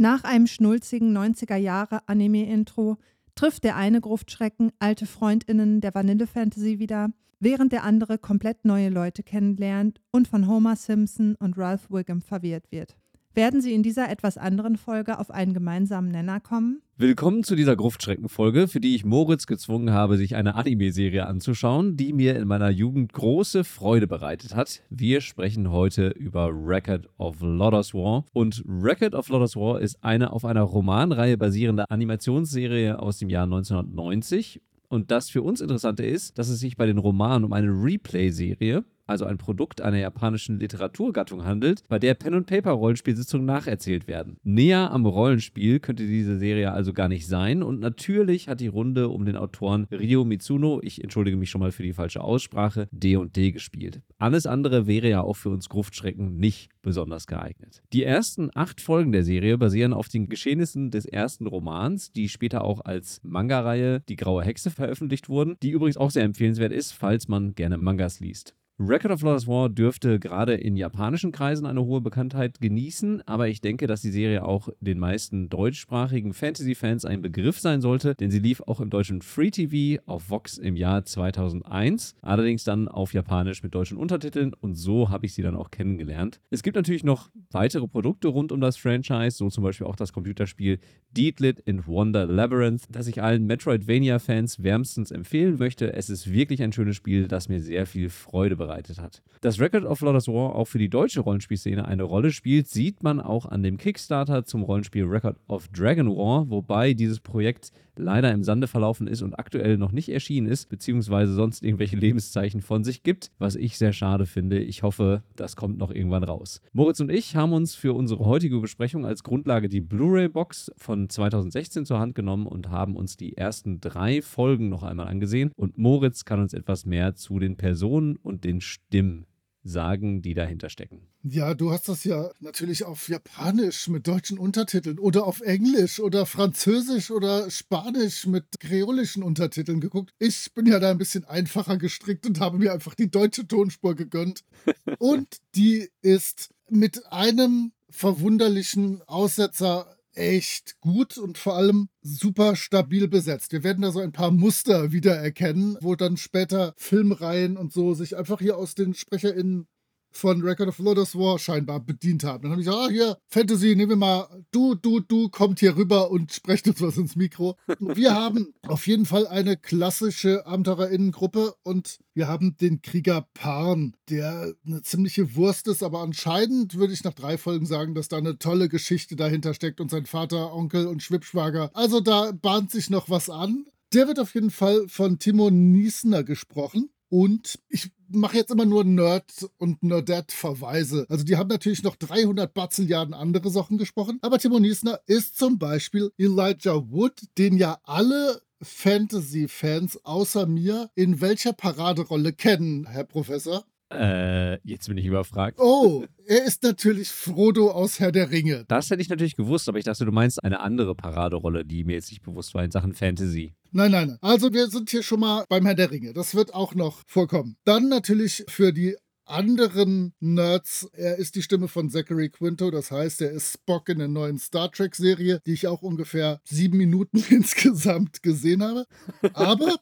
Nach einem schnulzigen 90er-Jahre-Anime-Intro trifft der eine Gruftschrecken alte FreundInnen der Vanille-Fantasy wieder, während der andere komplett neue Leute kennenlernt und von Homer Simpson und Ralph Wiggum verwirrt wird. Werden sie in dieser etwas anderen Folge auf einen gemeinsamen Nenner kommen? Willkommen zu dieser Gruftschrecken-Folge, für die ich Moritz gezwungen habe, sich eine Anime-Serie anzuschauen, die mir in meiner Jugend große Freude bereitet hat. Wir sprechen heute über Record of Lodoss War. Und Record of Lodoss War ist eine auf einer Romanreihe basierende Animationsserie aus dem Jahr 1990. Und das für uns Interessante ist, dass es sich bei den Romanen um eine Replay-Serie also ein Produkt einer japanischen Literaturgattung handelt, bei der Pen-and-Paper-Rollenspielsitzungen nacherzählt werden. Näher am Rollenspiel könnte diese Serie also gar nicht sein und natürlich hat die Runde um den Autoren Ryo Mitsuno, ich entschuldige mich schon mal für die falsche Aussprache, D&D gespielt. Alles andere wäre ja auch für uns Gruftschrecken nicht besonders geeignet. Die ersten acht Folgen der Serie basieren auf den Geschehnissen des ersten Romans, die später auch als Manga-Reihe Die Graue Hexe veröffentlicht wurden, die übrigens auch sehr empfehlenswert ist, falls man gerne Mangas liest. Record of Lost War dürfte gerade in japanischen Kreisen eine hohe Bekanntheit genießen, aber ich denke, dass die Serie auch den meisten deutschsprachigen Fantasy-Fans ein Begriff sein sollte, denn sie lief auch im deutschen Free TV auf Vox im Jahr 2001, allerdings dann auf Japanisch mit deutschen Untertiteln und so habe ich sie dann auch kennengelernt. Es gibt natürlich noch weitere Produkte rund um das Franchise, so zum Beispiel auch das Computerspiel Deedlit in Wonder Labyrinth, das ich allen Metroidvania-Fans wärmstens empfehlen möchte. Es ist wirklich ein schönes Spiel, das mir sehr viel Freude bereitet vorbereitet hat. Dass Record of Lodoss War auch für die deutsche Rollenspielszene eine Rolle spielt, sieht man auch an dem Kickstarter zum Rollenspiel Record of Dragon War, wobei dieses Projekt leider im Sande verlaufen ist und aktuell noch nicht erschienen ist, beziehungsweise sonst irgendwelche Lebenszeichen von sich gibt, was ich sehr schade finde. Ich hoffe, das kommt noch irgendwann raus. Moritz und ich haben uns für unsere heutige Besprechung als Grundlage die Blu-ray-Box von 2016 zur Hand genommen und haben uns die ersten drei Folgen noch einmal angesehen. Und Moritz kann uns etwas mehr zu den Personen und den Stimmen sagen, die dahinter stecken. Ja, du hast das ja natürlich auf Japanisch mit deutschen Untertiteln oder auf Englisch oder Französisch oder Spanisch mit kreolischen Untertiteln geguckt. Ich bin ja da ein bisschen einfacher gestrickt und habe mir einfach die deutsche Tonspur gegönnt. und die ist mit einem verwunderlichen Aussetzer echt gut und vor allem super stabil besetzt. Wir werden da so ein paar Muster wiedererkennen, wo dann später Filmreihen und so sich einfach hier aus den SprecherInnen von Record of Lotus War scheinbar bedient haben. Dann habe ich gesagt, ah, hier, Fantasy, nehmen wir mal, du, du, du, kommt hier rüber und sprecht uns was ins Mikro. Wir haben auf jeden Fall eine klassische AbenteurerInnengruppe und wir haben den Krieger Parn, der eine ziemliche Wurst ist, aber anscheinend würde ich nach drei Folgen sagen, dass da eine tolle Geschichte dahinter steckt und sein Vater, Onkel und Schwippschwager. Also da bahnt sich noch was an. Der wird auf jeden Fall von Timo Niesner gesprochen. Und ich mache jetzt immer nur Nerd und Nerdette-Verweise. Also die haben natürlich noch 300 Bazilliarden andere Sachen gesprochen. Aber Timo Niesner ist zum Beispiel Elijah Wood, den ja alle Fantasy-Fans außer mir in welcher Paraderolle kennen, Herr Professor? Äh, jetzt bin ich überfragt. Oh, er ist natürlich Frodo aus Herr der Ringe. Das hätte ich natürlich gewusst, aber ich dachte, du meinst eine andere Paraderolle, die mir jetzt nicht bewusst war in Sachen Fantasy. Nein, nein, nein. Also wir sind hier schon mal beim Herr der Ringe. Das wird auch noch vorkommen. Dann natürlich für die anderen Nerds. Er ist die Stimme von Zachary Quinto, das heißt, er ist Spock in der neuen Star Trek-Serie, die ich auch ungefähr sieben Minuten insgesamt gesehen habe. Aber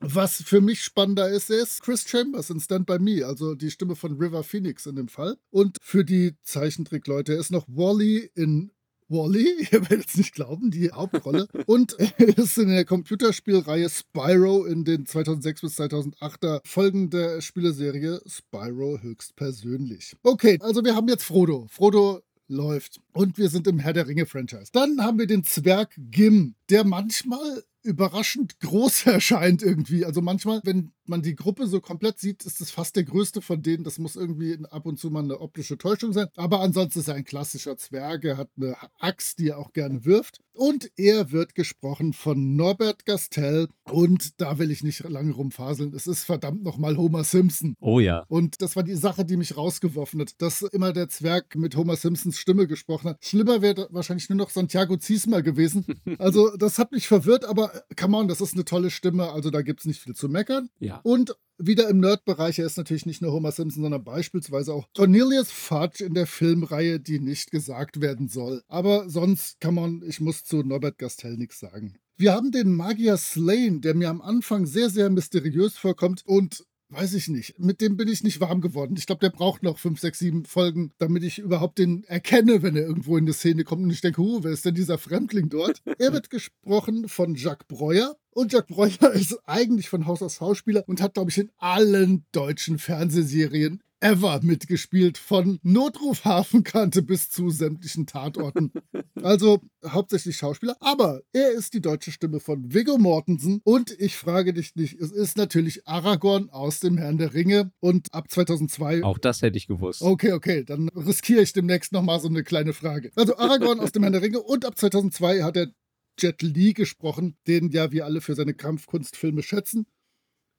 was für mich spannender ist, er ist Chris Chambers in Stand By Me, also die Stimme von River Phoenix in dem Fall. Und für die Zeichentrickleute ist noch Wally in Wally, ihr werdet es nicht glauben, die Hauptrolle. Und er ist in der Computerspielreihe Spyro in den 2006 bis 2008er Folgen der Spieleserie Spyro höchstpersönlich. Okay, also wir haben jetzt Frodo. Frodo läuft. Und wir sind im Herr der Ringe-Franchise. Dann haben wir den Zwerg Gim, der manchmal überraschend groß erscheint irgendwie. Also manchmal, wenn man die Gruppe so komplett sieht, ist es fast der größte von denen. Das muss irgendwie ab und zu mal eine optische Täuschung sein. Aber ansonsten ist er ein klassischer Zwerg. Er hat eine Axt, die er auch gerne wirft. Und er wird gesprochen von Norbert Gastel. Und da will ich nicht lange rumfaseln. Es ist verdammt nochmal Homer Simpson. Oh ja. Und das war die Sache, die mich rausgeworfen hat, dass immer der Zwerg mit Homer Simpsons Stimme gesprochen hat. Schlimmer wäre wahrscheinlich nur noch Santiago Ziesmer gewesen. Also, das hat mich verwirrt, aber come on, das ist eine tolle Stimme. Also, da gibt es nicht viel zu meckern. Ja. Und wieder im Nerd-Bereich, er ist natürlich nicht nur Homer Simpson, sondern beispielsweise auch Cornelius Fudge in der Filmreihe, die nicht gesagt werden soll. Aber sonst kann man, ich muss zu Norbert Gastel nichts sagen. Wir haben den Magier Slane, der mir am Anfang sehr, sehr mysteriös vorkommt und weiß ich nicht. Mit dem bin ich nicht warm geworden. Ich glaube, der braucht noch fünf, sechs, sieben Folgen, damit ich überhaupt den erkenne, wenn er irgendwo in die Szene kommt und ich denke, huh, wer ist denn dieser Fremdling dort? er wird gesprochen von Jacques Breuer. Und Jacques Breuer ist eigentlich von Haus aus Schauspieler und hat, glaube ich, in allen deutschen Fernsehserien ever mitgespielt, von Notruf Hafenkante bis zu sämtlichen Tatorten. Also hauptsächlich Schauspieler, aber er ist die deutsche Stimme von Viggo Mortensen und ich frage dich nicht, es ist natürlich Aragorn aus dem Herrn der Ringe und ab 2002. Auch das hätte ich gewusst. Okay, okay, dann riskiere ich demnächst nochmal so eine kleine Frage. Also Aragorn aus dem Herrn der Ringe und ab 2002 hat er Jet Li gesprochen, den ja wir alle für seine Kampfkunstfilme schätzen.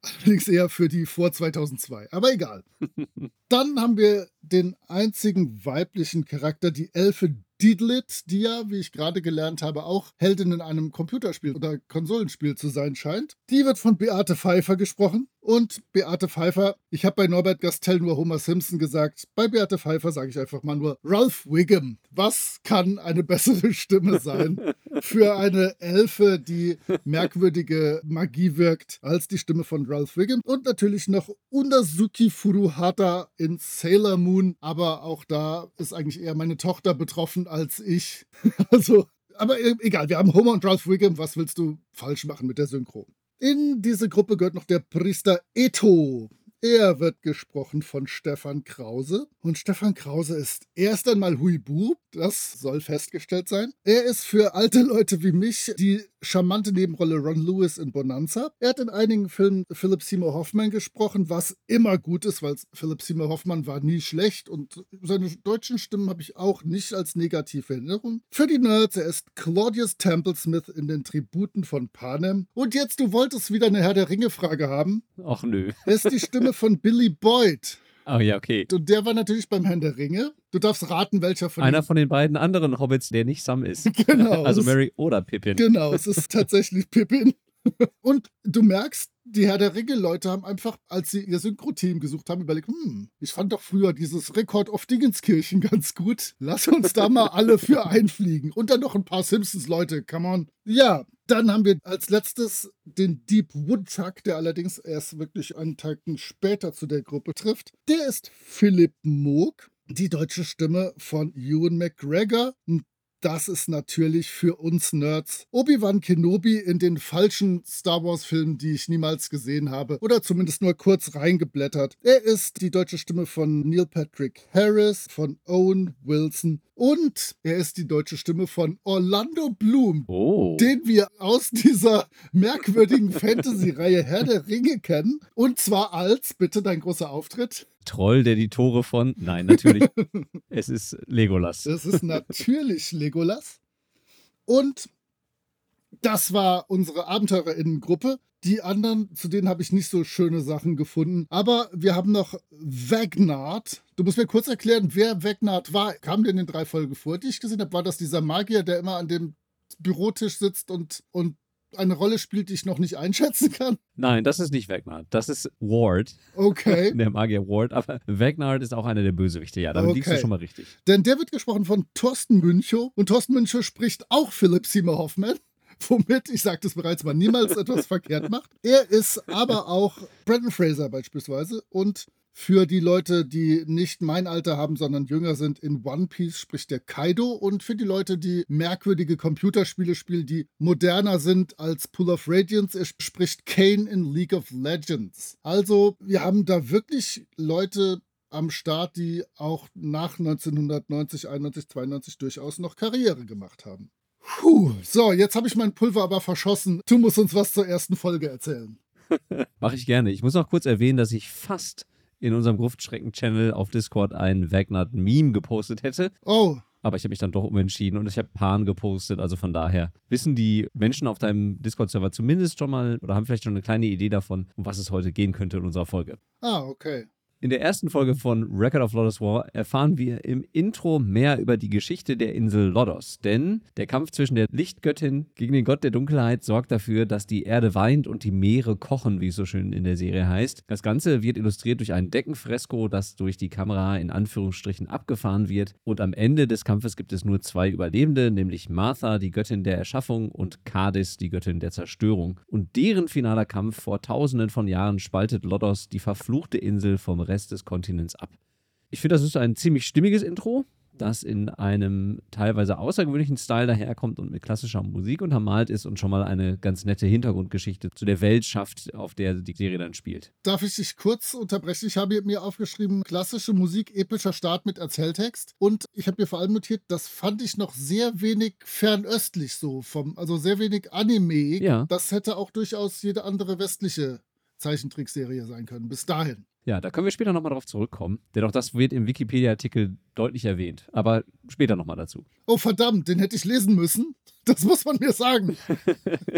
Allerdings eher für die vor 2002. Aber egal. Dann haben wir den einzigen weiblichen Charakter, die Elfe Diedlit, die ja, wie ich gerade gelernt habe, auch Heldin in einem Computerspiel oder Konsolenspiel zu sein scheint. Die wird von Beate Pfeiffer gesprochen. Und Beate Pfeiffer, ich habe bei Norbert Gastel nur Homer Simpson gesagt. Bei Beate Pfeiffer sage ich einfach mal nur Ralph Wiggum. Was kann eine bessere Stimme sein für eine Elfe, die merkwürdige Magie wirkt, als die Stimme von Ralph Wiggum? Und natürlich noch Unazuki Furuhata in Sailor Moon. Aber auch da ist eigentlich eher meine Tochter betroffen als ich. Also, aber e-, egal, wir haben Homer und Ralph Wiggum. Was willst du falsch machen mit der Synchro? In diese Gruppe gehört noch der Priester Eto. Er wird gesprochen von Stefan Krause. Und Stefan Krause ist erst einmal Huibu, das soll festgestellt sein. Er ist für alte Leute wie mich die charmante Nebenrolle Ron Lewis in Bonanza. Er hat in einigen Filmen Philip Seymour Hoffman gesprochen, was immer gut ist, weil Philip Seymour Hoffman war nie schlecht und seine deutschen Stimmen habe ich auch nicht als negative Erinnerung. Für die Nerds, er ist Claudius Templesmith in den Tributen von Panem. Und jetzt, du wolltest wieder eine Herr der Ringe-Frage haben. Ach nö. Er ist die Stimme von Billy Boyd. Oh ja, okay. Und der war natürlich beim Herrn der Ringe. Du darfst raten, welcher von Einer von den beiden anderen Hobbits, der nicht Sam ist. Genau. Also Mary oder Pippin. Genau, es ist tatsächlich Pippin. Und du merkst, die Herr der Ringe-Leute haben einfach, als sie ihr Synchro-Team gesucht haben, überlegt, hm, ich fand doch früher dieses Rekord auf Dingenskirchen ganz gut. Lass uns da mal alle für einfliegen. Und dann noch ein paar Simpsons-Leute, come on. Ja, dann haben wir als letztes den Deep Woodchuck, der allerdings erst wirklich einen Tag später zu der Gruppe trifft. Der ist Philipp Moog, die deutsche Stimme von Ewan McGregor. Das ist natürlich für uns Nerds Obi-Wan Kenobi in den falschen Star Wars-Filmen, die ich niemals gesehen habe oder zumindest nur kurz reingeblättert. Er ist die deutsche Stimme von Neil Patrick Harris, von Owen Wilson und er ist die deutsche Stimme von Orlando Bloom, Oh. den wir aus dieser merkwürdigen Fantasy-Reihe Herr der Ringe kennen. Und zwar als, bitte dein großer Auftritt. Troll, der die Tore von. Nein, natürlich. es ist Legolas. Das ist natürlich Legolas. Und das war unsere Abenteurerinnengruppe. Die anderen, zu denen habe ich nicht so schöne Sachen gefunden. Aber wir haben noch Wagnard. Du musst mir kurz erklären, wer Wagnard war. Kam der in den drei Folgen vor, die ich gesehen habe? War das dieser Magier, der immer an dem Bürotisch sitzt und, und eine Rolle spielt, die ich noch nicht einschätzen kann? Nein, das ist nicht Wagnard. Das ist Ward, Okay. der Magier Ward. Aber Wagnard ist auch einer der Bösewichte. Ja, damit liegst du Okay. schon mal richtig. Denn der wird gesprochen von Thorsten Münchow. Und Thorsten Münchow spricht auch Philipp Seymour Hoffman. Womit, ich sagte es bereits, man niemals etwas verkehrt macht. Er ist aber auch Brandon Fraser beispielsweise. Und für die Leute, die nicht mein Alter haben, sondern jünger sind, in One Piece spricht der Kaido. Und für die Leute, die merkwürdige Computerspiele spielen, die moderner sind als Pool of Radiance, spricht Kane in League of Legends. Also, wir haben da wirklich Leute am Start, die auch nach 1990, 91, 92 durchaus noch Karriere gemacht haben. Puh, so, jetzt habe ich mein Pulver aber verschossen. Du musst uns was zur ersten Folge erzählen. Mache ich gerne. Ich muss noch kurz erwähnen, dass ich fast in unserem Gruftschrecken-Channel auf Discord ein Wagner-Meme gepostet hätte. Oh, Aber ich habe mich dann doch umentschieden und ich habe Pan gepostet. Also von daher wissen die Menschen auf deinem Discord-Server zumindest schon mal oder haben vielleicht schon eine kleine Idee davon, um was es heute gehen könnte in unserer Folge. ah, okay. In der ersten Folge von Record of Lodos War erfahren wir im Intro mehr über die Geschichte der Insel Lodos. Denn der Kampf zwischen der Lichtgöttin gegen den Gott der Dunkelheit sorgt dafür, dass die Erde weint und die Meere kochen, wie es so schön in der Serie heißt. Das Ganze wird illustriert durch ein Deckenfresko, das durch die Kamera in Anführungsstrichen abgefahren wird. Und am Ende des Kampfes gibt es nur zwei Überlebende, nämlich Martha, die Göttin der Erschaffung, und Cadiz, die Göttin der Zerstörung. Und deren finaler Kampf vor tausenden von Jahren spaltet Lodos die verfluchte Insel vom Rest des Kontinents ab. Ich finde, das ist ein ziemlich stimmiges Intro, das in einem teilweise außergewöhnlichen Style daherkommt und mit klassischer Musik untermalt ist und schon mal eine ganz nette Hintergrundgeschichte zu der Welt schafft, auf der die Serie dann spielt. Darf ich dich kurz unterbrechen? Ich habe mir aufgeschrieben, klassische Musik, epischer Start mit Erzähltext. Und ich habe mir vor allem notiert, das fand ich noch sehr wenig fernöstlich so, vom, also sehr wenig Anime. Ja. Das hätte auch durchaus jede andere westliche Zeichentrickserie sein können, bis dahin. Ja, da können wir später nochmal drauf zurückkommen, denn auch das wird im Wikipedia-Artikel deutlich erwähnt. Aber später nochmal dazu. Oh verdammt, den hätte ich lesen müssen. Das muss man mir sagen.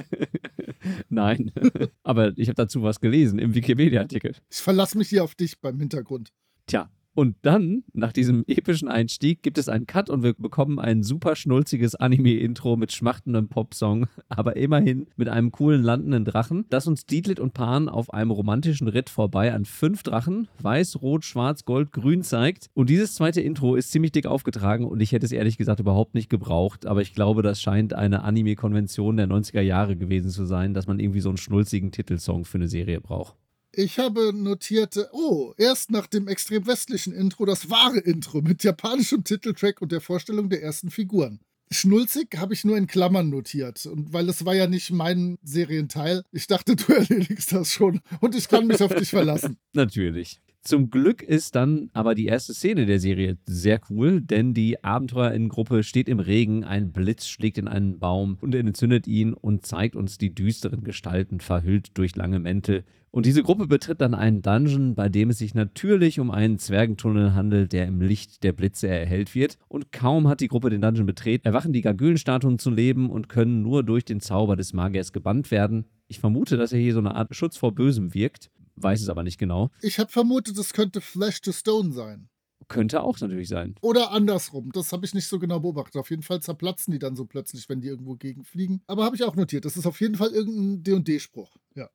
Nein, aber ich habe dazu was gelesen im Wikipedia-Artikel. Ich verlasse mich hier auf dich beim Hintergrund. Tja, und dann, nach diesem epischen Einstieg, gibt es einen Cut und wir bekommen ein super schnulziges Anime-Intro mit schmachtendem Popsong, aber immerhin mit einem coolen landenden Drachen, das uns Dietlit und Pan auf einem romantischen Ritt vorbei an fünf Drachen, weiß, rot, schwarz, gold, grün zeigt. Und dieses zweite Intro ist ziemlich dick aufgetragen und ich hätte es ehrlich gesagt überhaupt nicht gebraucht, aber ich glaube, das scheint eine Anime-Konvention der 90er Jahre gewesen zu sein, dass man irgendwie so einen schnulzigen Titelsong für eine Serie braucht. Ich habe notiert, oh, erst nach dem extrem westlichen Intro das wahre Intro mit japanischem Titeltrack und der Vorstellung der ersten Figuren. Schnulzig habe ich nur in Klammern notiert. Und weil es war ja nicht mein Serienteil, ich dachte, du erledigst das schon und ich kann mich auf dich verlassen. Natürlich. Zum Glück ist dann aber die erste Szene der Serie sehr cool, denn die Abenteuerinnengruppe steht im Regen, ein Blitz schlägt in einen Baum und entzündet ihn und zeigt uns die düsteren Gestalten verhüllt durch lange Mäntel. Und diese Gruppe betritt dann einen Dungeon, bei dem es sich natürlich um einen Zwergentunnel handelt, der im Licht der Blitze erhellt wird. Und kaum hat die Gruppe den Dungeon betreten, erwachen die Gargülenstatuen zu leben und können nur durch den Zauber des Magiers gebannt werden. Ich vermute, dass er hier so eine Art Schutz vor Bösem wirkt, weiß es aber nicht genau. Ich habe vermutet, es könnte Flash to Stone sein. Könnte auch natürlich sein. Oder andersrum. Das habe ich nicht so genau beobachtet. Auf jeden Fall zerplatzen die dann so plötzlich, wenn die irgendwo gegenfliegen. Aber habe ich auch notiert. Das ist auf jeden Fall irgendein D&D-Spruch. Ja.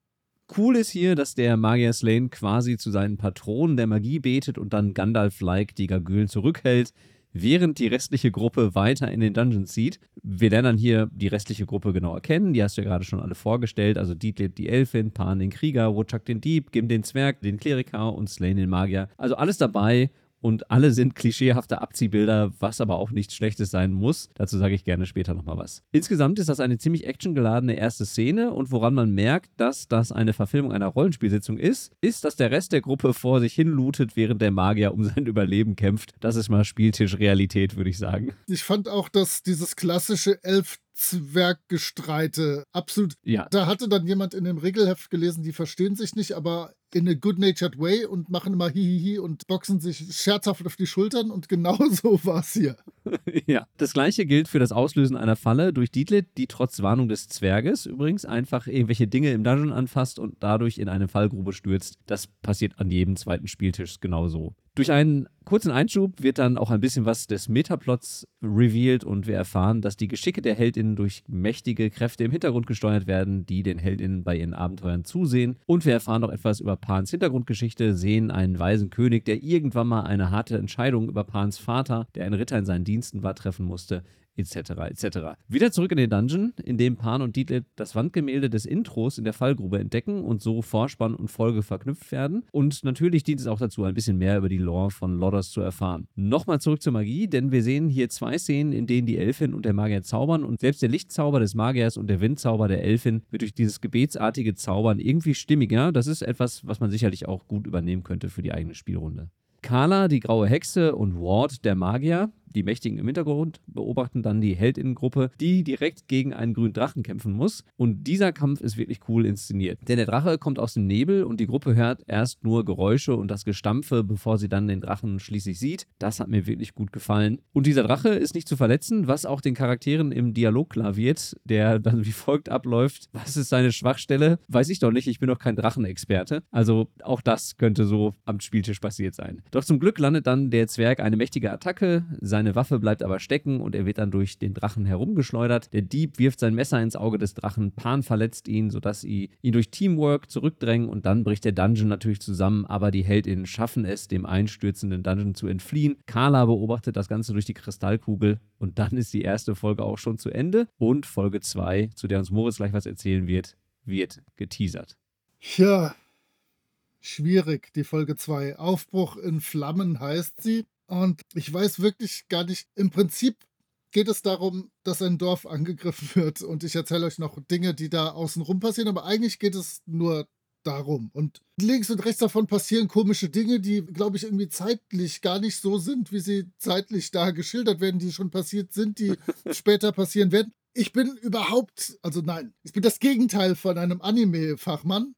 Cool ist hier, dass der Magier Slane quasi zu seinen Patronen der Magie betet und dann Gandalf-like die Gargülen zurückhält, während die restliche Gruppe weiter in den Dungeon zieht. Wir lernen dann hier die restliche Gruppe genauer kennen. Die hast du ja gerade schon alle vorgestellt. Also Dietlit die Elfin, Pan den Krieger, Woodchuck den Dieb, Gim den Zwerg, den Kleriker und Slane den Magier. Also alles dabei. Und alle sind klischeehafte Abziehbilder, was aber auch nichts Schlechtes sein muss. Dazu sage ich gerne später nochmal was. Insgesamt ist das eine ziemlich actiongeladene erste Szene und woran man merkt, dass das eine Verfilmung einer Rollenspielsitzung ist, ist, dass der Rest der Gruppe vor sich hin lootet, während der Magier um sein Überleben kämpft. Das ist mal Spieltischrealität, würde ich sagen. Ich fand auch, dass dieses klassische Elf Zwerggestreite absolut. Ja. Da hatte dann jemand in dem Regelheft gelesen, die verstehen sich nicht, aber in a good-natured way und machen immer hihihi und boxen sich scherzhaft auf die Schultern und genau so war es hier. ja. Das gleiche gilt für das Auslösen einer Falle durch Dietlit, die trotz Warnung des Zwerges übrigens einfach irgendwelche Dinge im Dungeon anfasst und dadurch in eine Fallgrube stürzt. Das passiert an jedem zweiten Spieltisch genauso. Durch einen kurzen Einschub wird dann auch ein bisschen was des Metaplots revealed und wir erfahren, dass die Geschicke der Heldinnen durch mächtige Kräfte im Hintergrund gesteuert werden, die den Heldinnen bei ihren Abenteuern zusehen. Und wir erfahren noch etwas über Pans Hintergrundgeschichte, sehen einen weisen König, der irgendwann mal eine harte Entscheidung über Pans Vater, der ein Ritter in seinen Diensten war, treffen musste etc. etc. Wieder zurück in den Dungeon, in dem Pan und Dietlit das Wandgemälde des Intros in der Fallgrube entdecken und so Vorspann und Folge verknüpft werden. Und natürlich dient es auch dazu, ein bisschen mehr über die Lore von Lodders zu erfahren. Nochmal zurück zur Magie, denn wir sehen hier zwei Szenen, in denen die Elfin und der Magier zaubern und selbst der Lichtzauber des Magiers und der Windzauber der Elfin wird durch dieses gebetsartige Zaubern irgendwie stimmiger. Das ist etwas, was man sicherlich auch gut übernehmen könnte für die eigene Spielrunde. Carla, die graue Hexe, und Ward, der Magier, Die Mächtigen im Hintergrund beobachten dann die Heldinnengruppe, die direkt gegen einen grünen Drachen kämpfen muss. Und dieser Kampf ist wirklich cool inszeniert. Denn der Drache kommt aus dem Nebel und die Gruppe hört erst nur Geräusche und das Gestampfe, bevor sie dann den Drachen schließlich sieht. Das hat mir wirklich gut gefallen. Und dieser Drache ist nicht zu verletzen, was auch den Charakteren im Dialog klar wird, der dann wie folgt abläuft. Was ist seine Schwachstelle? Weiß ich doch nicht, ich bin doch kein Drachenexperte. Also auch das könnte so am Spieltisch passiert sein. Doch zum Glück landet dann der Zwerg eine mächtige Attacke, seine Waffe bleibt aber stecken und er wird dann durch den Drachen herumgeschleudert. Der Dieb wirft sein Messer ins Auge des Drachen, Pan verletzt ihn, sodass sie ihn durch Teamwork zurückdrängen und dann bricht der Dungeon natürlich zusammen, aber die Heldinnen schaffen es, dem einstürzenden Dungeon zu entfliehen. Carla beobachtet das Ganze durch die Kristallkugel und dann ist die erste Folge auch schon zu Ende und Folge 2, zu der uns Moritz gleich was erzählen wird, wird geteasert. Ja, schwierig, die Folge 2. Aufbruch in Flammen heißt sie. Und ich weiß wirklich gar nicht, im Prinzip geht es darum, dass ein Dorf angegriffen wird. Und ich erzähle euch noch Dinge, die da außenrum passieren, aber eigentlich geht es nur darum. Und links und rechts davon passieren komische Dinge, die, glaube ich, irgendwie zeitlich gar nicht so sind, wie sie zeitlich da geschildert werden, die schon passiert sind, die später passieren werden. Ich bin überhaupt, also nein, ich bin das Gegenteil von einem Anime-Fachmann.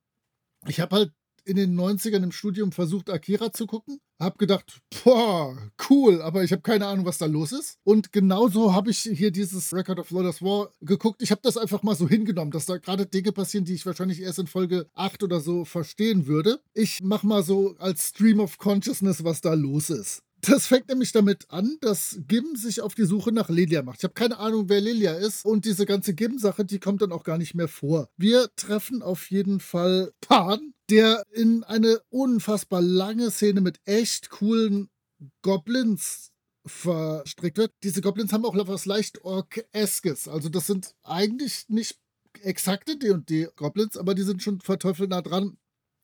Ich habe halt in den 90ern im Studium versucht, Akira zu gucken. Hab gedacht, boah, cool, aber ich habe keine Ahnung, was da los ist. Und genauso habe ich hier dieses Record of Lotus War geguckt. Ich habe das einfach mal so hingenommen, dass da gerade Dinge passieren, die ich wahrscheinlich erst in Folge 8 oder so verstehen würde. Ich mache mal so als Stream of Consciousness, was da los ist. Das fängt nämlich damit an, dass Gim sich auf die Suche nach Lilia macht. Ich habe keine Ahnung, wer Lilia ist. Und diese ganze Gim-Sache, die kommt dann auch gar nicht mehr vor. Wir treffen auf jeden Fall Pan, der in eine unfassbar lange Szene mit echt coolen Goblins verstrickt wird. Diese Goblins haben auch etwas leicht Ork-eskes. Also das sind eigentlich nicht exakte D&D-Goblins, aber die sind schon verteufelt nah dran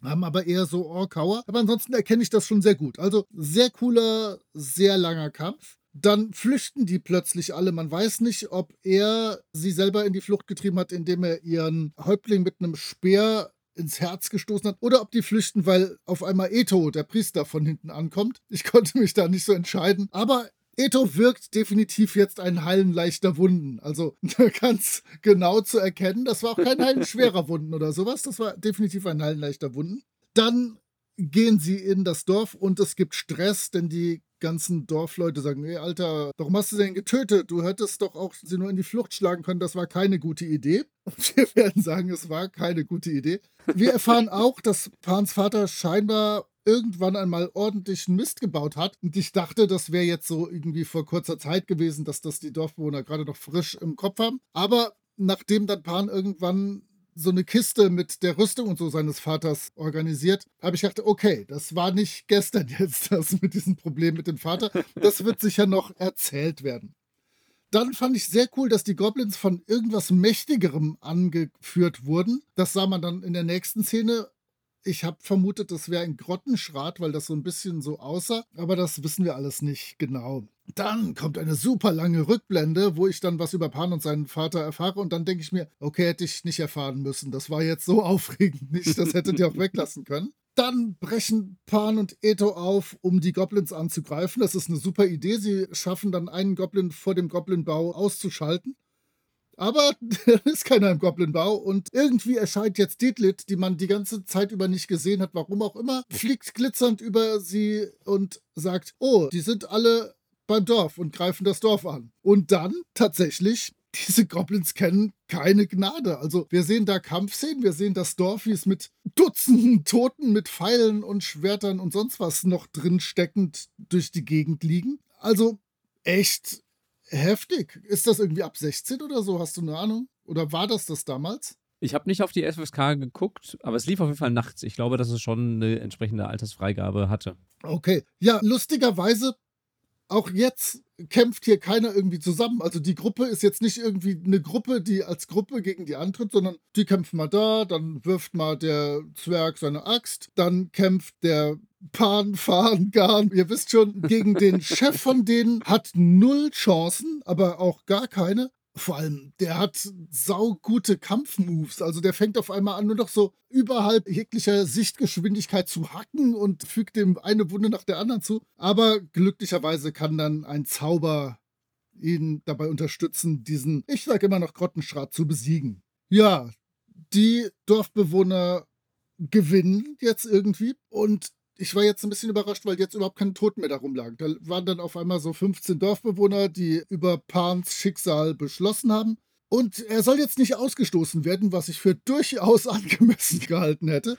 haben aber eher so Orkauer. Aber ansonsten erkenne ich das schon sehr gut. Also sehr cooler, sehr langer Kampf. Dann flüchten die plötzlich alle. Man weiß nicht, ob er sie selber in die Flucht getrieben hat, indem er ihren Häuptling mit einem Speer ins Herz gestoßen hat oder ob die flüchten, weil auf einmal Eto, der Priester, von hinten ankommt. Ich konnte mich da nicht so entscheiden. Aber Eto wirkt definitiv jetzt ein Heilen leichter Wunden. Also ganz genau zu erkennen. Das war auch kein Heilen schwerer Wunden oder sowas. Das war definitiv ein Heilen leichter Wunden. Dann gehen sie in das Dorf und es gibt Stress, denn die ganzen Dorfleute sagen, ey Alter, warum hast du denn getötet? Du hättest doch auch sie nur in die Flucht schlagen können, das war keine gute Idee. Und wir werden sagen, es war keine gute Idee. Wir erfahren auch, dass Pans Vater scheinbar irgendwann einmal ordentlichen Mist gebaut hat. Und ich dachte, das wäre jetzt so irgendwie vor kurzer Zeit gewesen, dass das die Dorfbewohner gerade noch frisch im Kopf haben. Aber nachdem dann Pan irgendwann so eine Kiste mit der Rüstung und so seines Vaters organisiert, habe ich gedacht, okay, das war nicht gestern jetzt das mit diesem Problem mit dem Vater. Das wird sicher noch erzählt werden. Dann fand ich sehr cool, dass die Goblins von irgendwas Mächtigerem angeführt wurden. Das sah man dann in der nächsten Szene ich habe vermutet, das wäre ein Grottenschrat, weil das so ein bisschen so aussah, aber das wissen wir alles nicht genau. Dann kommt eine super lange Rückblende, wo ich dann was über Pan und seinen Vater erfahre und dann denke ich mir, okay, hätte ich nicht erfahren müssen. Das war jetzt so aufregend nicht, das hättet ihr auch weglassen können. Dann brechen Pan und Eto auf, um die Goblins anzugreifen. Das ist eine super Idee. Sie schaffen dann einen Goblin vor dem Goblinbau auszuschalten. Aber da ist keiner im Goblinbau und irgendwie erscheint jetzt Dietlit, die man die ganze Zeit über nicht gesehen hat, warum auch immer, fliegt glitzernd über sie und sagt, oh, die sind alle beim Dorf und greifen das Dorf an. Und dann tatsächlich diese Goblins kennen keine Gnade. Also wir sehen da Kampfszenen, wir sehen das Dorf, wie es mit Dutzenden Toten, mit Pfeilen und Schwertern und sonst was noch drin steckend durch die Gegend liegen. Also echt heftig. Ist das irgendwie ab 16 oder so? Hast du eine Ahnung? Oder war das das damals? Ich habe nicht auf die FSK geguckt, aber es lief auf jeden Fall nachts. Ich glaube, dass es schon eine entsprechende Altersfreigabe hatte. Okay. Ja, lustigerweise, auch jetzt kämpft hier keiner irgendwie zusammen. Also die Gruppe ist jetzt nicht irgendwie eine Gruppe, die als Gruppe gegen die antritt, sondern die kämpfen mal da, dann wirft mal der Zwerg seine Axt, dann kämpft der Pan, Fahren, Garn, ihr wisst schon, gegen den Chef von denen hat null Chancen, aber auch gar keine. Vor allem, der hat saugute Kampfmoves. Also der fängt auf einmal an, nur noch so überhalb jeglicher Sichtgeschwindigkeit zu hacken und fügt dem eine Wunde nach der anderen zu. Aber glücklicherweise kann dann ein Zauber ihn dabei unterstützen, diesen, ich sage immer noch Grottenschrat zu besiegen. Ja, die Dorfbewohner gewinnen jetzt irgendwie und ich war jetzt ein bisschen überrascht, weil jetzt überhaupt keine Toten mehr da rumlagen. Da waren dann auf einmal so 15 Dorfbewohner, die über Pans Schicksal beschlossen haben. Und er soll jetzt nicht ausgestoßen werden, was ich für durchaus angemessen gehalten hätte.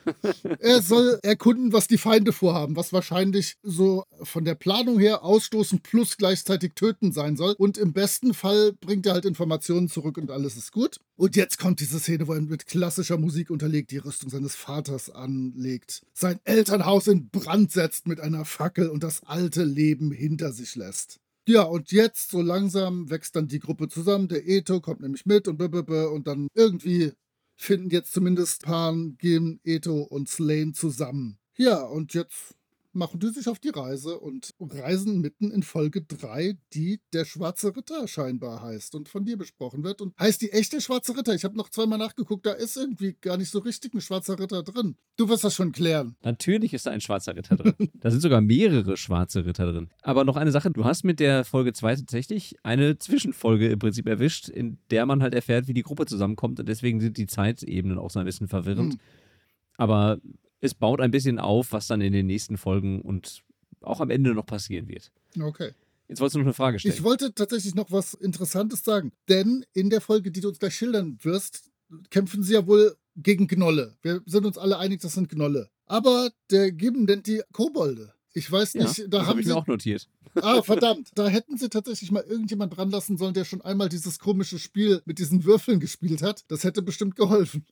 Er soll erkunden, was die Feinde vorhaben, was wahrscheinlich so von der Planung her ausstoßen plus gleichzeitig töten sein soll. Und im besten Fall bringt er halt Informationen zurück und alles ist gut. Und jetzt kommt diese Szene, wo er mit klassischer Musik unterlegt die Rüstung seines Vaters anlegt, sein Elternhaus in Brand setzt mit einer Fackel und das alte Leben hinter sich lässt. Ja, und jetzt so langsam wächst dann die Gruppe zusammen. Der Eto kommt nämlich mit und blablabla, und dann irgendwie finden jetzt zumindest Pan, Gim, Eto und Slane zusammen. Ja, und jetzt machen die sich auf die Reise und reisen mitten in Folge 3, die der Schwarze Ritter scheinbar heißt und von dir besprochen wird. Und heißt die echte Schwarze Ritter? Ich habe noch zweimal nachgeguckt, da ist irgendwie gar nicht so richtig ein Schwarzer Ritter drin. Du wirst das schon klären. Natürlich ist da ein Schwarzer Ritter drin. da sind sogar mehrere Schwarze Ritter drin. Aber noch eine Sache, du hast mit der Folge 2 tatsächlich eine Zwischenfolge im Prinzip erwischt, in der man halt erfährt, wie die Gruppe zusammenkommt und deswegen sind die Zeitebenen auch so ein bisschen verwirrend. Hm. Aber es baut ein bisschen auf, was dann in den nächsten Folgen und auch am Ende noch passieren wird. Okay. Jetzt wolltest du noch eine Frage stellen. Ich wollte tatsächlich noch was Interessantes sagen. Denn in der Folge, die du uns gleich schildern wirst, kämpfen sie ja wohl gegen Gnolle. Wir sind uns alle einig, das sind Gnolle. Aber der Gibben nennt die Kobolde. Ich weiß nicht, ja, da das haben hab ich sie mir auch notiert. Ah, verdammt. Da hätten sie tatsächlich mal irgendjemand dran lassen sollen, der schon einmal dieses komische Spiel mit diesen Würfeln gespielt hat. Das hätte bestimmt geholfen.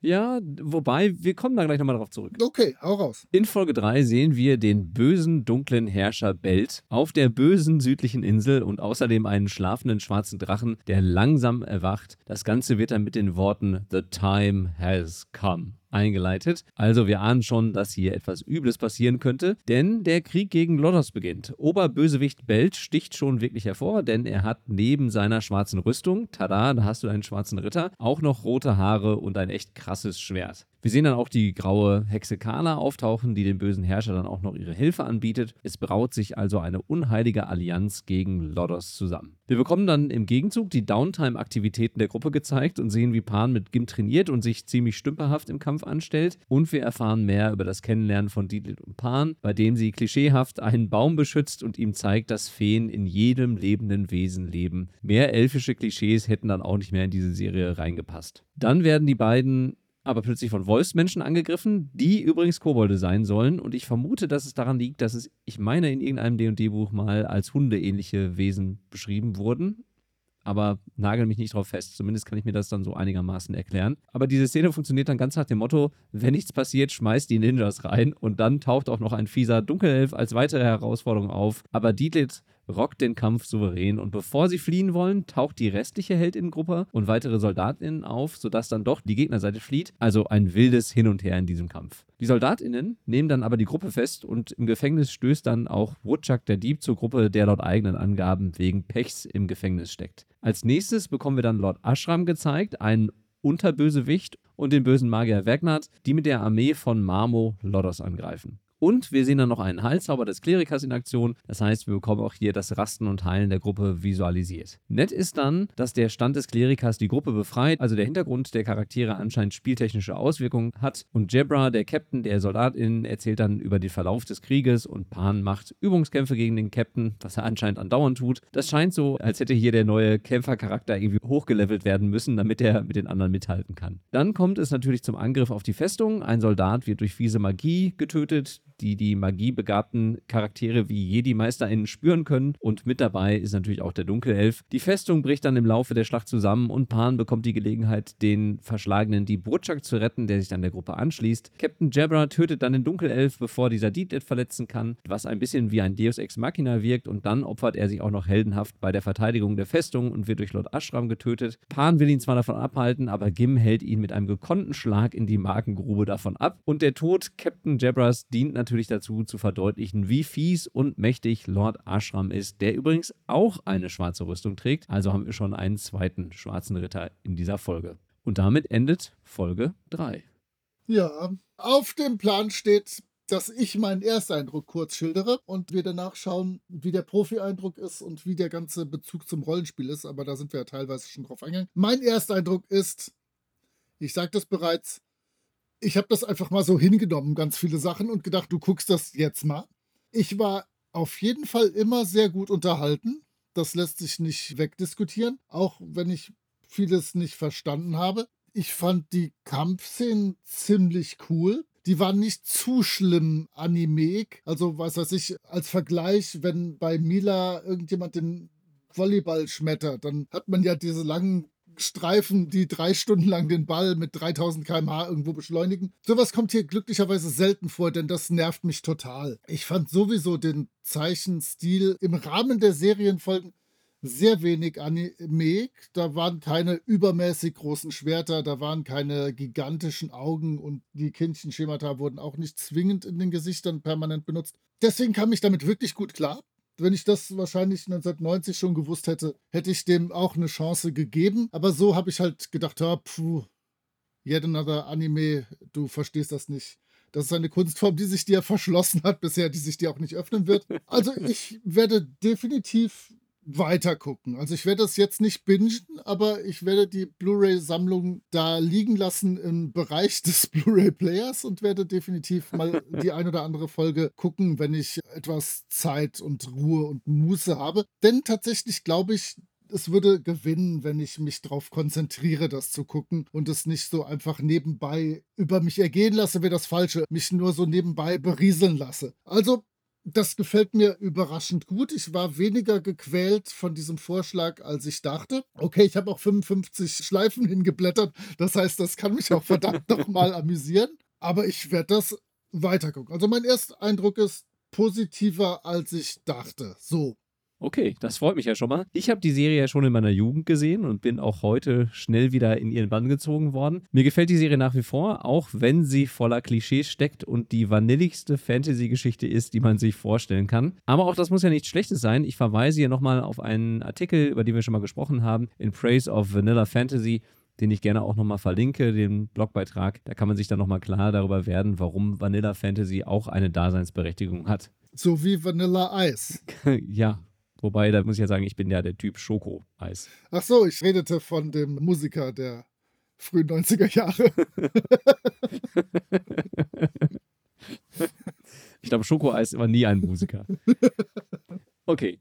Ja, wobei, wir kommen da gleich nochmal drauf zurück. Okay, hau raus. In Folge 3 sehen wir den bösen, dunklen Herrscher Belt auf der bösen südlichen Insel und außerdem einen schlafenden schwarzen Drachen, der langsam erwacht. Das Ganze wird dann mit den Worten The time has come eingeleitet. Also wir ahnen schon, dass hier etwas Übles passieren könnte, denn der Krieg gegen Lodos beginnt. Oberbösewicht Belt sticht schon wirklich hervor, denn er hat neben seiner schwarzen Rüstung, tada, da hast du einen schwarzen Ritter, auch noch rote Haare und ein echt krasses Schwert. Wir sehen dann auch die graue Hexe Kala auftauchen, die dem bösen Herrscher dann auch noch ihre Hilfe anbietet. Es braut sich also eine unheilige Allianz gegen Lodos zusammen. Wir bekommen dann im Gegenzug die Downtime-Aktivitäten der Gruppe gezeigt und sehen, wie Pan mit Gim trainiert und sich ziemlich stümperhaft im Kampf anstellt. Und wir erfahren mehr über das Kennenlernen von Dietlit und Pan, bei dem sie klischeehaft einen Baum beschützt und ihm zeigt, dass Feen in jedem lebenden Wesen leben. Mehr elfische Klischees hätten dann auch nicht mehr in diese Serie reingepasst. Dann werden die beiden aber plötzlich von Wolfsmenschen angegriffen, die übrigens Kobolde sein sollen. Und ich vermute, dass es daran liegt, dass es, ich meine, in irgendeinem DD-Buch mal als hundeähnliche Wesen beschrieben wurden. Aber nagel mich nicht drauf fest. Zumindest kann ich mir das dann so einigermaßen erklären. Aber diese Szene funktioniert dann ganz nach dem Motto: Wenn nichts passiert, schmeißt die Ninjas rein. Und dann taucht auch noch ein fieser Dunkelelf als weitere Herausforderung auf. Aber Dietlit rockt den Kampf souverän und bevor sie fliehen wollen, taucht die restliche Heldinnengruppe und weitere Soldatinnen auf, sodass dann doch die Gegnerseite flieht. Also ein wildes Hin und Her in diesem Kampf. Die Soldatinnen nehmen dann aber die Gruppe fest und im Gefängnis stößt dann auch Woodchuck der Dieb zur Gruppe, der laut eigenen Angaben wegen Pechs im Gefängnis steckt. Als nächstes bekommen wir dann Lord Ashram gezeigt, einen Unterbösewicht und den bösen Magier Wagnat, die mit der Armee von Marmo Lodos angreifen. Und wir sehen dann noch einen Heilzauber des Klerikers in Aktion. Das heißt, wir bekommen auch hier das Rasten und Heilen der Gruppe visualisiert. Nett ist dann, dass der Stand des Klerikers die Gruppe befreit, also der Hintergrund der Charaktere anscheinend spieltechnische Auswirkungen hat. Und Jebra, der Captain der SoldatInnen, erzählt dann über den Verlauf des Krieges und Pan macht Übungskämpfe gegen den Captain, was er anscheinend andauernd tut. Das scheint so, als hätte hier der neue Kämpfercharakter irgendwie hochgelevelt werden müssen, damit er mit den anderen mithalten kann. Dann kommt es natürlich zum Angriff auf die Festung. Ein Soldat wird durch fiese Magie getötet die die magiebegabten Charaktere wie Jedi-MeisterInnen spüren können. Und mit dabei ist natürlich auch der Dunkelelf. Die Festung bricht dann im Laufe der Schlacht zusammen und Pan bekommt die Gelegenheit, den verschlagenen Deep Woodchuck zu retten, der sich dann der Gruppe anschließt. Captain Jabra tötet dann den Dunkelelf, bevor dieser Dietlet verletzen kann, was ein bisschen wie ein Deus Ex Machina wirkt und dann opfert er sich auch noch heldenhaft bei der Verteidigung der Festung und wird durch Lord Ashram getötet. Pan will ihn zwar davon abhalten, aber Gim hält ihn mit einem gekonnten Schlag in die Magengrube davon ab und der Tod Captain Jabras dient natürlich natürlich dazu zu verdeutlichen, wie fies und mächtig Lord Ashram ist, der übrigens auch eine schwarze Rüstung trägt. Also haben wir schon einen zweiten schwarzen Ritter in dieser Folge. Und damit endet Folge 3. Ja, auf dem Plan steht, dass ich meinen Ersteindruck kurz schildere und wir danach schauen, wie der Profi-Eindruck ist und wie der ganze Bezug zum Rollenspiel ist. Aber da sind wir ja teilweise schon drauf eingegangen. Mein Ersteindruck ist, ich sagte es bereits, ich habe das einfach mal so hingenommen, ganz viele Sachen, und gedacht, du guckst das jetzt mal. Ich war auf jeden Fall immer sehr gut unterhalten. Das lässt sich nicht wegdiskutieren, auch wenn ich vieles nicht verstanden habe. Ich fand die Kampfszenen ziemlich cool. Die waren nicht zu schlimm animeig. Also, was weiß ich, als Vergleich, wenn bei Mila irgendjemand den Volleyball schmettert, dann hat man ja diese langen Streifen, die drei Stunden lang den Ball mit 3000 km/h irgendwo beschleunigen. Sowas kommt hier glücklicherweise selten vor, denn das nervt mich total. Ich fand sowieso den Zeichenstil im Rahmen der Serienfolgen sehr wenig Anime. Da waren keine übermäßig großen Schwerter, da waren keine gigantischen Augen und die Kindchenschemata wurden auch nicht zwingend in den Gesichtern permanent benutzt. Deswegen kam ich damit wirklich gut klar wenn ich das wahrscheinlich 1990 schon gewusst hätte, hätte ich dem auch eine Chance gegeben. Aber so habe ich halt gedacht, ja, pfuh, yet another Anime, du verstehst das nicht. Das ist eine Kunstform, die sich dir verschlossen hat bisher, die sich dir auch nicht öffnen wird. Also ich werde definitiv weiter gucken. Also ich werde das jetzt nicht bingen, aber ich werde die Blu-ray-Sammlung da liegen lassen im Bereich des Blu-ray-Players und werde definitiv mal die ein oder andere Folge gucken, wenn ich etwas Zeit und Ruhe und Muße habe. Denn tatsächlich glaube ich, es würde gewinnen, wenn ich mich darauf konzentriere, das zu gucken und es nicht so einfach nebenbei über mich ergehen lasse, wäre das Falsche, mich nur so nebenbei berieseln lasse. Also das gefällt mir überraschend gut. Ich war weniger gequält von diesem Vorschlag, als ich dachte. Okay, ich habe auch 55 Schleifen hingeblättert. Das heißt, das kann mich auch verdammt nochmal amüsieren. Aber ich werde das weitergucken. Also mein erster Eindruck ist positiver, als ich dachte. So. Okay, das freut mich ja schon mal. Ich habe die Serie ja schon in meiner Jugend gesehen und bin auch heute schnell wieder in ihren Bann gezogen worden. Mir gefällt die Serie nach wie vor, auch wenn sie voller Klischees steckt und die vanilligste Fantasy-Geschichte ist, die man sich vorstellen kann. Aber auch das muss ja nichts Schlechtes sein. Ich verweise hier nochmal auf einen Artikel, über den wir schon mal gesprochen haben, in Praise of Vanilla Fantasy den ich gerne auch nochmal verlinke, den Blogbeitrag. Da kann man sich dann nochmal klar darüber werden, warum Vanilla Fantasy auch eine Daseinsberechtigung hat. So wie Vanilla Eis. ja, Wobei, da muss ich ja sagen, ich bin ja der Typ Schoko-Eis. Ach so, ich redete von dem Musiker der frühen 90er Jahre. ich glaube, Schoko-Eis war nie ein Musiker. Okay,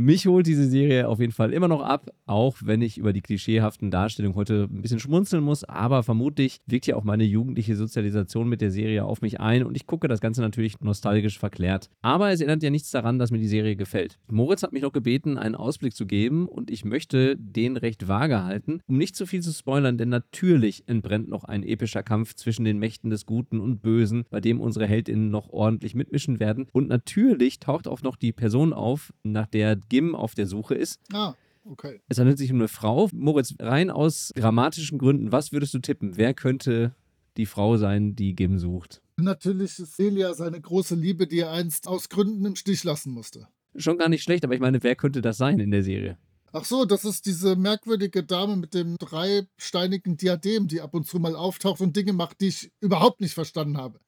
Mich holt diese Serie auf jeden Fall immer noch ab, auch wenn ich über die klischeehaften Darstellungen heute ein bisschen schmunzeln muss. Aber vermutlich wirkt ja auch meine jugendliche Sozialisation mit der Serie auf mich ein und ich gucke das Ganze natürlich nostalgisch verklärt. Aber es erinnert ja nichts daran, dass mir die Serie gefällt. Moritz hat mich noch gebeten, einen Ausblick zu geben und ich möchte den recht vage halten, um nicht zu viel zu spoilern, denn natürlich entbrennt noch ein epischer Kampf zwischen den Mächten des Guten und Bösen, bei dem unsere Heldinnen noch ordentlich mitmischen werden. Und natürlich taucht auch noch die Person auf, nach der Gim auf der Suche ist. Ah. Okay. Es handelt sich um eine Frau. Moritz, rein aus dramatischen Gründen, was würdest du tippen? Wer könnte die Frau sein, die Gim sucht? Natürlich ist Celia seine große Liebe, die er einst aus Gründen im Stich lassen musste. Schon gar nicht schlecht, aber ich meine, wer könnte das sein in der Serie? Ach so, das ist diese merkwürdige Dame mit dem dreisteinigen Diadem, die ab und zu mal auftaucht und Dinge macht, die ich überhaupt nicht verstanden habe.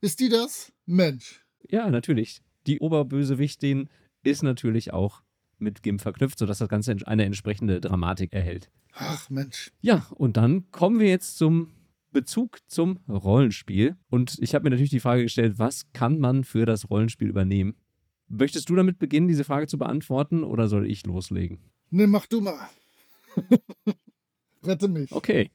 Ist die das? Mensch. Ja, natürlich die Oberbösewichtin ist natürlich auch mit Gim verknüpft, sodass das Ganze eine entsprechende Dramatik erhält. Ach Mensch. Ja, und dann kommen wir jetzt zum Bezug zum Rollenspiel. Und ich habe mir natürlich die Frage gestellt, was kann man für das Rollenspiel übernehmen? Möchtest du damit beginnen, diese Frage zu beantworten, oder soll ich loslegen? Ne, mach du mal. Rette mich. Okay.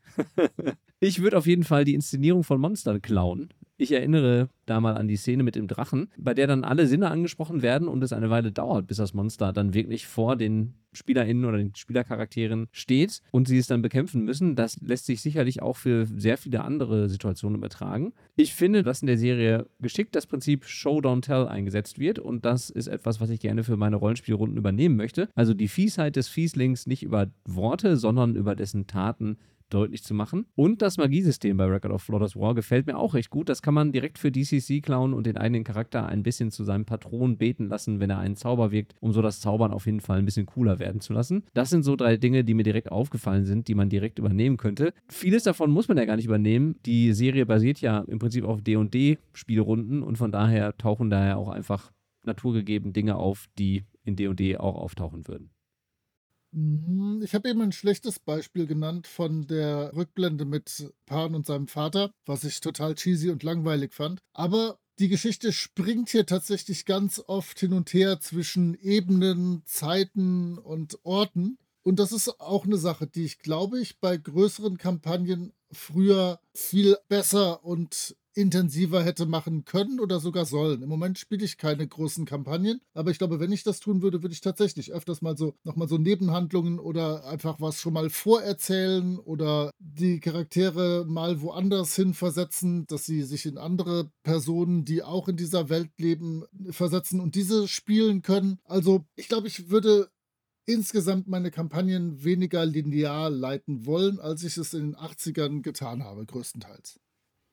ich würde auf jeden Fall die Inszenierung von Monstern klauen. Ich erinnere da mal an die Szene mit dem Drachen, bei der dann alle Sinne angesprochen werden und es eine Weile dauert, bis das Monster dann wirklich vor den SpielerInnen oder den Spielercharakteren steht und sie es dann bekämpfen müssen. Das lässt sich sicherlich auch für sehr viele andere Situationen übertragen. Ich finde, dass in der Serie geschickt das Prinzip Show Don't Tell eingesetzt wird und das ist etwas, was ich gerne für meine Rollenspielrunden übernehmen möchte. Also die Fiesheit des Fieslings nicht über Worte, sondern über dessen Taten deutlich zu machen. Und das Magiesystem bei Record of Lotus War gefällt mir auch recht gut. Das kann man direkt für DCC klauen und den eigenen Charakter ein bisschen zu seinem Patron beten lassen, wenn er einen Zauber wirkt, um so das Zaubern auf jeden Fall ein bisschen cooler werden zu lassen. Das sind so drei Dinge, die mir direkt aufgefallen sind, die man direkt übernehmen könnte. Vieles davon muss man ja gar nicht übernehmen. Die Serie basiert ja im Prinzip auf D&D-Spielrunden und von daher tauchen daher auch einfach naturgegeben Dinge auf, die in D&D auch auftauchen würden. Mhm, ich habe eben ein schlechtes Beispiel genannt von der Rückblende mit Pan und seinem Vater, was ich total cheesy und langweilig fand. Aber die Geschichte springt hier tatsächlich ganz oft hin und her zwischen Ebenen, Zeiten und Orten. Und das ist auch eine Sache, die ich glaube ich bei größeren Kampagnen früher viel besser und intensiver hätte machen können oder sogar sollen. Im Moment spiele ich keine großen Kampagnen, aber ich glaube, wenn ich das tun würde, würde ich tatsächlich öfters mal so nochmal so Nebenhandlungen oder einfach was schon mal vorerzählen oder die Charaktere mal woanders hin versetzen, dass sie sich in andere Personen, die auch in dieser Welt leben, versetzen und diese spielen können. Also ich glaube, ich würde insgesamt meine Kampagnen weniger linear leiten wollen, als ich es in den 80ern getan habe, größtenteils.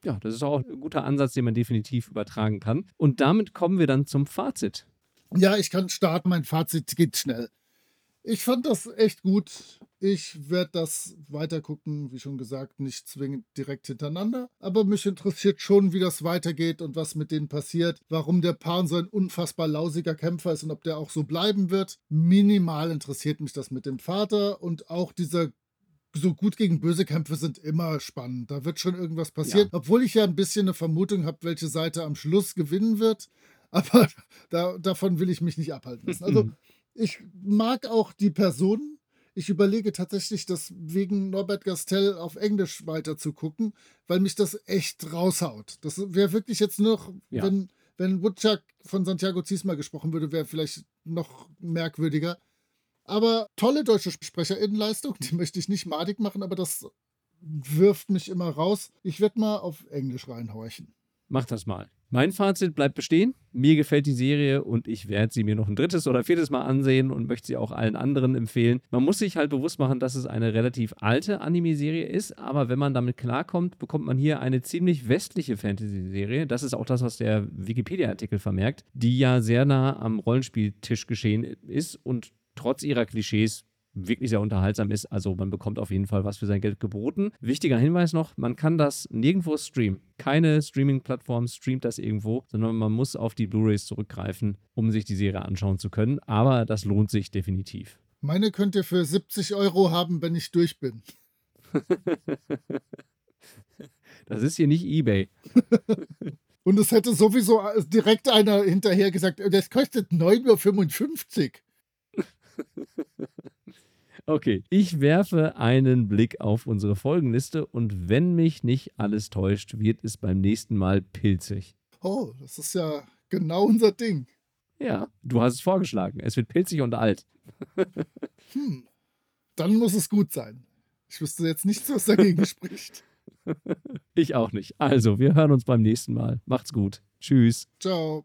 Ja, das ist auch ein guter Ansatz, den man definitiv übertragen kann. Und damit kommen wir dann zum Fazit. Ja, ich kann starten. Mein Fazit geht schnell. Ich fand das echt gut. Ich werde das weiter gucken, wie schon gesagt, nicht zwingend direkt hintereinander. Aber mich interessiert schon, wie das weitergeht und was mit denen passiert. Warum der Pan so ein unfassbar lausiger Kämpfer ist und ob der auch so bleiben wird. Minimal interessiert mich das mit dem Vater und auch dieser so gut gegen böse Kämpfe sind immer spannend. Da wird schon irgendwas passieren. Ja. Obwohl ich ja ein bisschen eine Vermutung habe, welche Seite am Schluss gewinnen wird. Aber da, davon will ich mich nicht abhalten lassen. Also ich mag auch die Personen. Ich überlege tatsächlich, das wegen Norbert Gastel auf Englisch weiter zu gucken, weil mich das echt raushaut. Das wäre wirklich jetzt noch, ja. wenn, wenn Woodchuck von Santiago Ziesma gesprochen würde, wäre vielleicht noch merkwürdiger. Aber tolle deutsche SprecherInnenleistung, die möchte ich nicht madig machen, aber das wirft mich immer raus. Ich werde mal auf Englisch reinhorchen. Mach das mal. Mein Fazit bleibt bestehen. Mir gefällt die Serie und ich werde sie mir noch ein drittes oder viertes Mal ansehen und möchte sie auch allen anderen empfehlen. Man muss sich halt bewusst machen, dass es eine relativ alte Anime-Serie ist, aber wenn man damit klarkommt, bekommt man hier eine ziemlich westliche Fantasy-Serie. Das ist auch das, was der Wikipedia-Artikel vermerkt, die ja sehr nah am Rollenspieltisch geschehen ist und trotz ihrer Klischees wirklich sehr unterhaltsam ist. Also man bekommt auf jeden Fall was für sein Geld geboten. Wichtiger Hinweis noch, man kann das nirgendwo streamen. Keine Streaming-Plattform streamt das irgendwo, sondern man muss auf die Blu-rays zurückgreifen, um sich die Serie anschauen zu können. Aber das lohnt sich definitiv. Meine könnt ihr für 70 Euro haben, wenn ich durch bin. das ist hier nicht eBay. Und es hätte sowieso direkt einer hinterher gesagt, das kostet 9,55 Uhr. Okay, ich werfe einen Blick auf unsere Folgenliste und wenn mich nicht alles täuscht, wird es beim nächsten Mal pilzig. Oh, das ist ja genau unser Ding. Ja, du hast es vorgeschlagen. Es wird pilzig und alt. hm, dann muss es gut sein. Ich wüsste jetzt nichts, was dagegen spricht. Ich auch nicht. Also, wir hören uns beim nächsten Mal. Macht's gut. Tschüss. Ciao.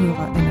und neue HörerInnen.